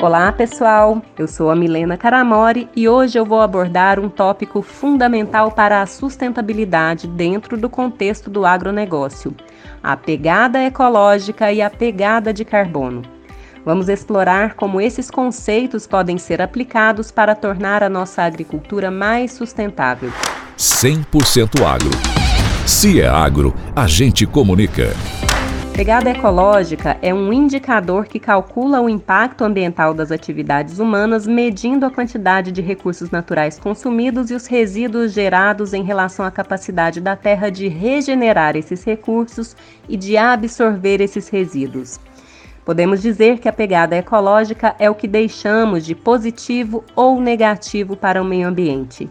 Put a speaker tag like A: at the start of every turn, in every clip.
A: Olá, pessoal. Eu sou a Milena Caramori e hoje eu vou abordar um tópico fundamental para a sustentabilidade dentro do contexto do agronegócio: a pegada ecológica e a pegada de carbono. Vamos explorar como esses conceitos podem ser aplicados para tornar a nossa agricultura mais sustentável.
B: 100% agro. Se é agro, a gente comunica.
A: Pegada ecológica é um indicador que calcula o impacto ambiental das atividades humanas, medindo a quantidade de recursos naturais consumidos e os resíduos gerados em relação à capacidade da Terra de regenerar esses recursos e de absorver esses resíduos. Podemos dizer que a pegada ecológica é o que deixamos de positivo ou negativo para o meio ambiente.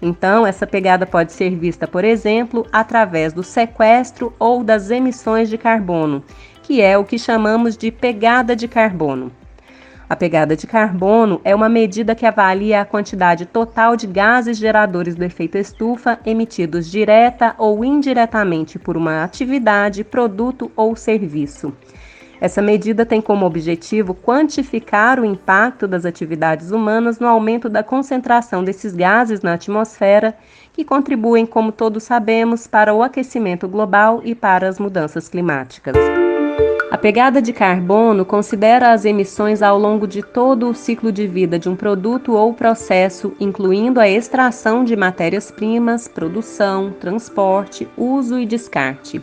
A: Então, essa pegada pode ser vista, por exemplo, através do sequestro ou das emissões de carbono, que é o que chamamos de pegada de carbono. A pegada de carbono é uma medida que avalia a quantidade total de gases geradores do efeito estufa emitidos direta ou indiretamente por uma atividade, produto ou serviço. Essa medida tem como objetivo quantificar o impacto das atividades humanas no aumento da concentração desses gases na atmosfera, que contribuem, como todos sabemos, para o aquecimento global e para as mudanças climáticas. A pegada de carbono considera as emissões ao longo de todo o ciclo de vida de um produto ou processo, incluindo a extração de matérias-primas, produção, transporte, uso e descarte.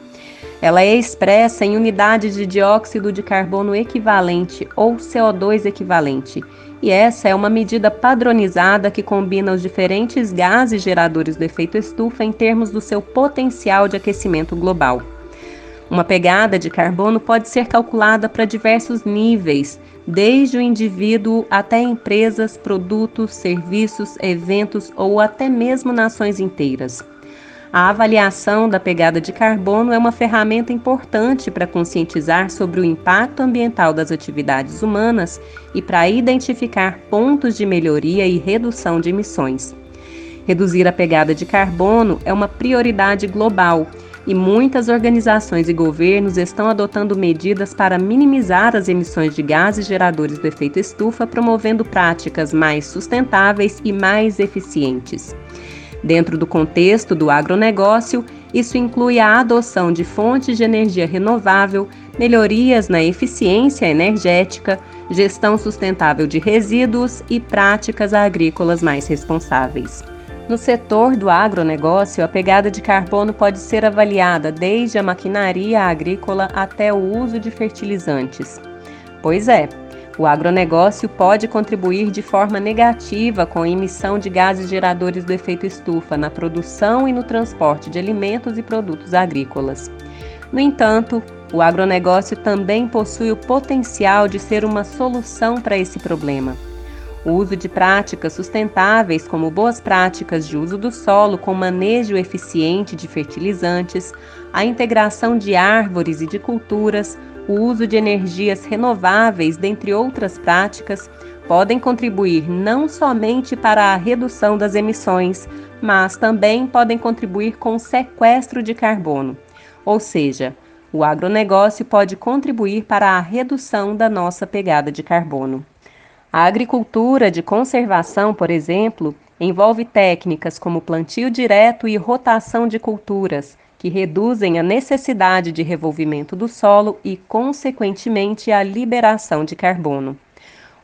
A: Ela é expressa em unidades de dióxido de carbono equivalente ou CO2 equivalente, e essa é uma medida padronizada que combina os diferentes gases geradores do efeito estufa em termos do seu potencial de aquecimento global. Uma pegada de carbono pode ser calculada para diversos níveis, desde o indivíduo até empresas, produtos, serviços, eventos ou até mesmo nações inteiras. A avaliação da pegada de carbono é uma ferramenta importante para conscientizar sobre o impacto ambiental das atividades humanas e para identificar pontos de melhoria e redução de emissões. Reduzir a pegada de carbono é uma prioridade global e muitas organizações e governos estão adotando medidas para minimizar as emissões de gases geradores do efeito estufa, promovendo práticas mais sustentáveis e mais eficientes. Dentro do contexto do agronegócio, isso inclui a adoção de fontes de energia renovável, melhorias na eficiência energética, gestão sustentável de resíduos e práticas agrícolas mais responsáveis. No setor do agronegócio, a pegada de carbono pode ser avaliada desde a maquinaria agrícola até o uso de fertilizantes. Pois é, o agronegócio pode contribuir de forma negativa com a emissão de gases geradores do efeito estufa na produção e no transporte de alimentos e produtos agrícolas. No entanto, o agronegócio também possui o potencial de ser uma solução para esse problema. O uso de práticas sustentáveis, como boas práticas de uso do solo com manejo eficiente de fertilizantes, a integração de árvores e de culturas, o uso de energias renováveis, dentre outras práticas, podem contribuir não somente para a redução das emissões, mas também podem contribuir com o sequestro de carbono. Ou seja, o agronegócio pode contribuir para a redução da nossa pegada de carbono. A agricultura de conservação, por exemplo, envolve técnicas como plantio direto e rotação de culturas, que reduzem a necessidade de revolvimento do solo e, consequentemente, a liberação de carbono.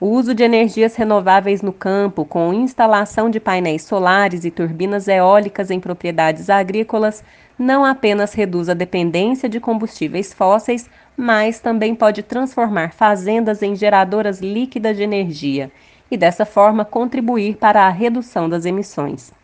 A: O uso de energias renováveis no campo, com instalação de painéis solares e turbinas eólicas em propriedades agrícolas, não apenas reduz a dependência de combustíveis fósseis, mas também pode transformar fazendas em geradoras líquidas de energia e, dessa forma, contribuir para a redução das emissões.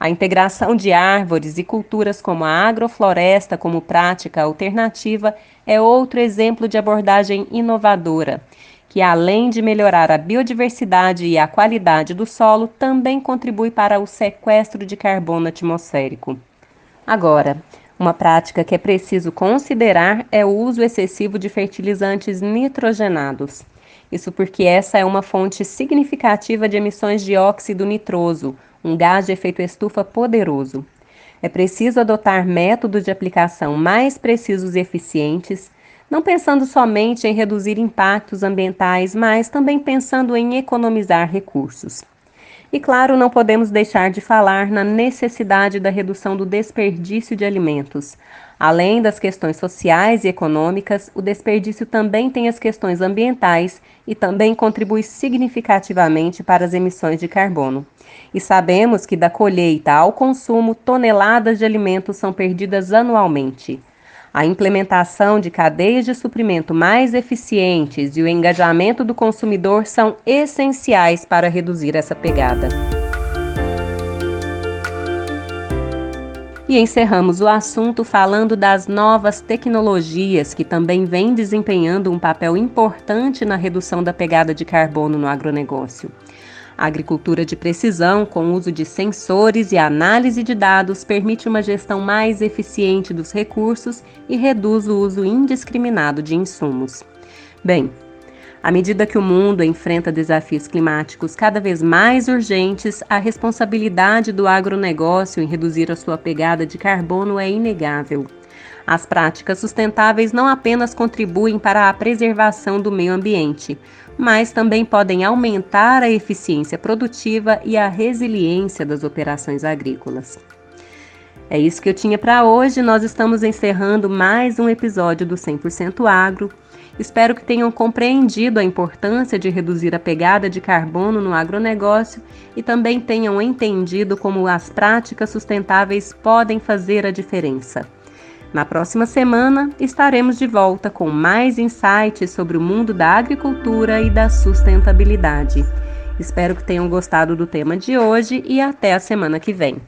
A: A integração de árvores e culturas como a agrofloresta como prática alternativa é outro exemplo de abordagem inovadora, que além de melhorar a biodiversidade e a qualidade do solo, também contribui para o sequestro de carbono atmosférico. Agora, uma prática que é preciso considerar é o uso excessivo de fertilizantes nitrogenados. Isso porque essa é uma fonte significativa de emissões de óxido nitroso, um gás de efeito estufa poderoso. É preciso adotar métodos de aplicação mais precisos e eficientes, não pensando somente em reduzir impactos ambientais, mas também pensando em economizar recursos. E claro, não podemos deixar de falar na necessidade da redução do desperdício de alimentos. Além das questões sociais e econômicas, o desperdício também tem as questões ambientais e também contribui significativamente para as emissões de carbono. E sabemos que da colheita ao consumo, toneladas de alimentos são perdidas anualmente. A implementação de cadeias de suprimento mais eficientes e o engajamento do consumidor são essenciais para reduzir essa pegada. E encerramos o assunto falando das novas tecnologias que também vêm desempenhando um papel importante na redução da pegada de carbono no agronegócio. A agricultura de precisão, com uso de sensores e análise de dados, permite uma gestão mais eficiente dos recursos e reduz o uso indiscriminado de insumos. Bem, à medida que o mundo enfrenta desafios climáticos cada vez mais urgentes, a responsabilidade do agronegócio em reduzir a sua pegada de carbono é inegável. As práticas sustentáveis não apenas contribuem para a preservação do meio ambiente, mas também podem aumentar a eficiência produtiva e a resiliência das operações agrícolas. É isso que eu tinha para hoje. Nós estamos encerrando mais um episódio do 100% Agro. Espero que tenham compreendido a importância de reduzir a pegada de carbono no agronegócio e também tenham entendido como as práticas sustentáveis podem fazer a diferença. Na próxima semana estaremos de volta com mais insights sobre o mundo da agricultura e da sustentabilidade. Espero que tenham gostado do tema de hoje e até a semana que vem.